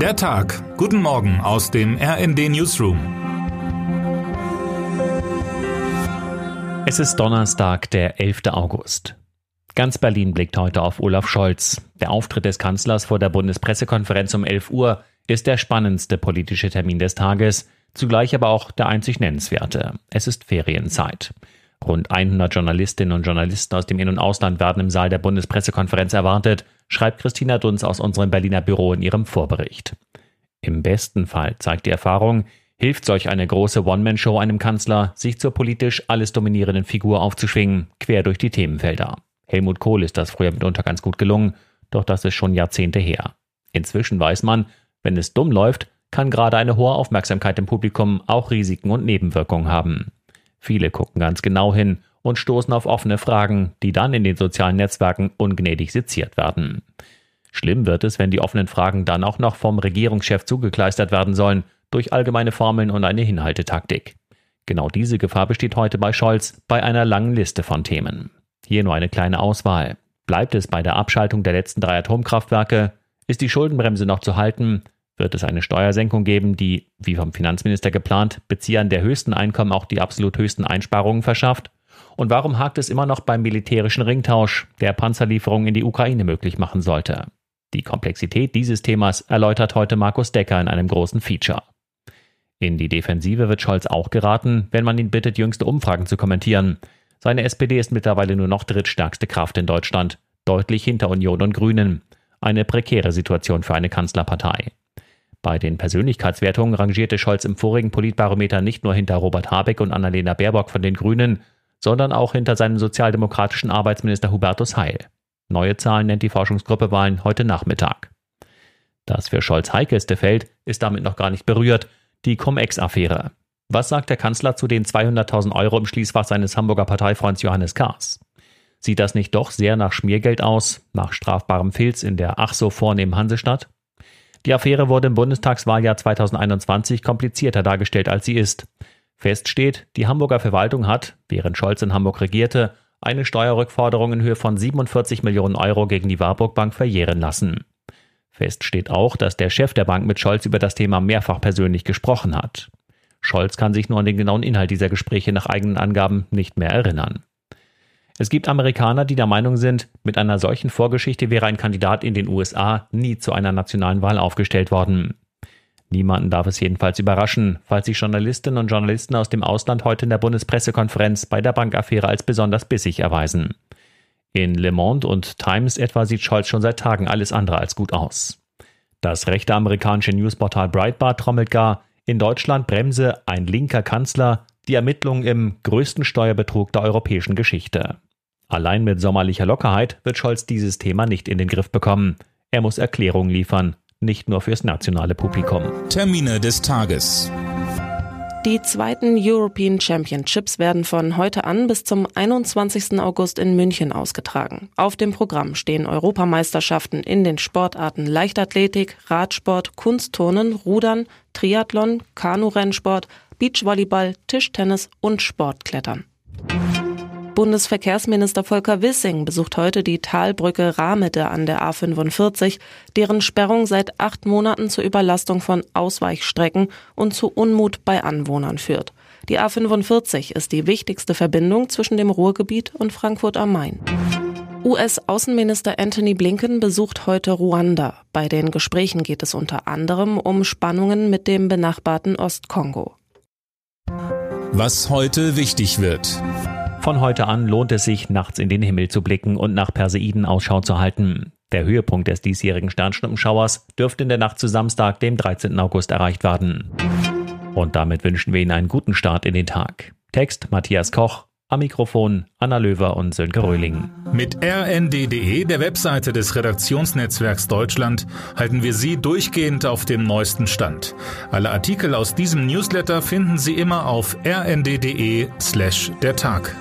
Der Tag. Guten Morgen aus dem RND Newsroom. Es ist Donnerstag, der 11. August. Ganz Berlin blickt heute auf Olaf Scholz. Der Auftritt des Kanzlers vor der Bundespressekonferenz um 11 Uhr ist der spannendste politische Termin des Tages, zugleich aber auch der einzig nennenswerte. Es ist Ferienzeit. Rund 100 Journalistinnen und Journalisten aus dem In- und Ausland werden im Saal der Bundespressekonferenz erwartet, schreibt Christina Dunz aus unserem Berliner Büro in ihrem Vorbericht. Im besten Fall zeigt die Erfahrung, hilft solch eine große One-Man-Show einem Kanzler, sich zur politisch alles dominierenden Figur aufzuschwingen, quer durch die Themenfelder. Helmut Kohl ist das früher mitunter ganz gut gelungen, doch das ist schon Jahrzehnte her. Inzwischen weiß man, wenn es dumm läuft, kann gerade eine hohe Aufmerksamkeit im Publikum auch Risiken und Nebenwirkungen haben. Viele gucken ganz genau hin und stoßen auf offene Fragen, die dann in den sozialen Netzwerken ungnädig seziert werden. Schlimm wird es, wenn die offenen Fragen dann auch noch vom Regierungschef zugekleistert werden sollen, durch allgemeine Formeln und eine Hinhaltetaktik. Genau diese Gefahr besteht heute bei Scholz bei einer langen Liste von Themen. Hier nur eine kleine Auswahl. Bleibt es bei der Abschaltung der letzten drei Atomkraftwerke? Ist die Schuldenbremse noch zu halten? wird es eine Steuersenkung geben, die, wie vom Finanzminister geplant, Beziehern der höchsten Einkommen auch die absolut höchsten Einsparungen verschafft? Und warum hakt es immer noch beim militärischen Ringtausch, der Panzerlieferungen in die Ukraine möglich machen sollte? Die Komplexität dieses Themas erläutert heute Markus Decker in einem großen Feature. In die Defensive wird Scholz auch geraten, wenn man ihn bittet, jüngste Umfragen zu kommentieren. Seine SPD ist mittlerweile nur noch drittstärkste Kraft in Deutschland, deutlich hinter Union und Grünen. Eine prekäre Situation für eine Kanzlerpartei. Bei den Persönlichkeitswertungen rangierte Scholz im vorigen Politbarometer nicht nur hinter Robert Habeck und Annalena Baerbock von den Grünen, sondern auch hinter seinem sozialdemokratischen Arbeitsminister Hubertus Heil. Neue Zahlen nennt die Forschungsgruppe Wahlen heute Nachmittag. Das für Scholz heikelste Feld ist damit noch gar nicht berührt, die Cum-Ex-Affäre. Was sagt der Kanzler zu den 200.000 Euro im Schließfach seines Hamburger Parteifreunds Johannes Kahrs? Sieht das nicht doch sehr nach Schmiergeld aus, nach strafbarem Filz in der ach so vornehmen Hansestadt? Die Affäre wurde im Bundestagswahljahr 2021 komplizierter dargestellt, als sie ist. Fest steht, die Hamburger Verwaltung hat, während Scholz in Hamburg regierte, eine Steuerrückforderung in Höhe von 47 Millionen Euro gegen die Warburg Bank verjähren lassen. Fest steht auch, dass der Chef der Bank mit Scholz über das Thema mehrfach persönlich gesprochen hat. Scholz kann sich nur an den genauen Inhalt dieser Gespräche nach eigenen Angaben nicht mehr erinnern. Es gibt Amerikaner, die der Meinung sind, mit einer solchen Vorgeschichte wäre ein Kandidat in den USA nie zu einer nationalen Wahl aufgestellt worden. Niemanden darf es jedenfalls überraschen, falls sich Journalistinnen und Journalisten aus dem Ausland heute in der Bundespressekonferenz bei der Bankaffäre als besonders bissig erweisen. In Le Monde und Times etwa sieht Scholz schon seit Tagen alles andere als gut aus. Das rechte amerikanische Newsportal Breitbart trommelt gar, in Deutschland bremse ein linker Kanzler die Ermittlungen im größten Steuerbetrug der europäischen Geschichte. Allein mit sommerlicher Lockerheit wird Scholz dieses Thema nicht in den Griff bekommen. Er muss Erklärungen liefern, nicht nur fürs nationale Publikum. Termine des Tages. Die zweiten European Championships werden von heute an bis zum 21. August in München ausgetragen. Auf dem Programm stehen Europameisterschaften in den Sportarten Leichtathletik, Radsport, Kunstturnen, Rudern, Triathlon, Kanurennsport, Beachvolleyball, Tischtennis und Sportklettern. Bundesverkehrsminister Volker Wissing besucht heute die Talbrücke Rahmede an der A45, deren Sperrung seit acht Monaten zur Überlastung von Ausweichstrecken und zu Unmut bei Anwohnern führt. Die A45 ist die wichtigste Verbindung zwischen dem Ruhrgebiet und Frankfurt am Main. US-Außenminister Anthony Blinken besucht heute Ruanda. Bei den Gesprächen geht es unter anderem um Spannungen mit dem benachbarten Ostkongo. Was heute wichtig wird. Von heute an lohnt es sich, nachts in den Himmel zu blicken und nach Perseiden Ausschau zu halten. Der Höhepunkt des diesjährigen Sternschnuppenschauers dürfte in der Nacht zu Samstag, dem 13. August, erreicht werden. Und damit wünschen wir Ihnen einen guten Start in den Tag. Text Matthias Koch, am Mikrofon Anna Löwer und Sönke Röhling. Mit rnd.de, der Webseite des Redaktionsnetzwerks Deutschland, halten wir Sie durchgehend auf dem neuesten Stand. Alle Artikel aus diesem Newsletter finden Sie immer auf rnd.de slash der Tag.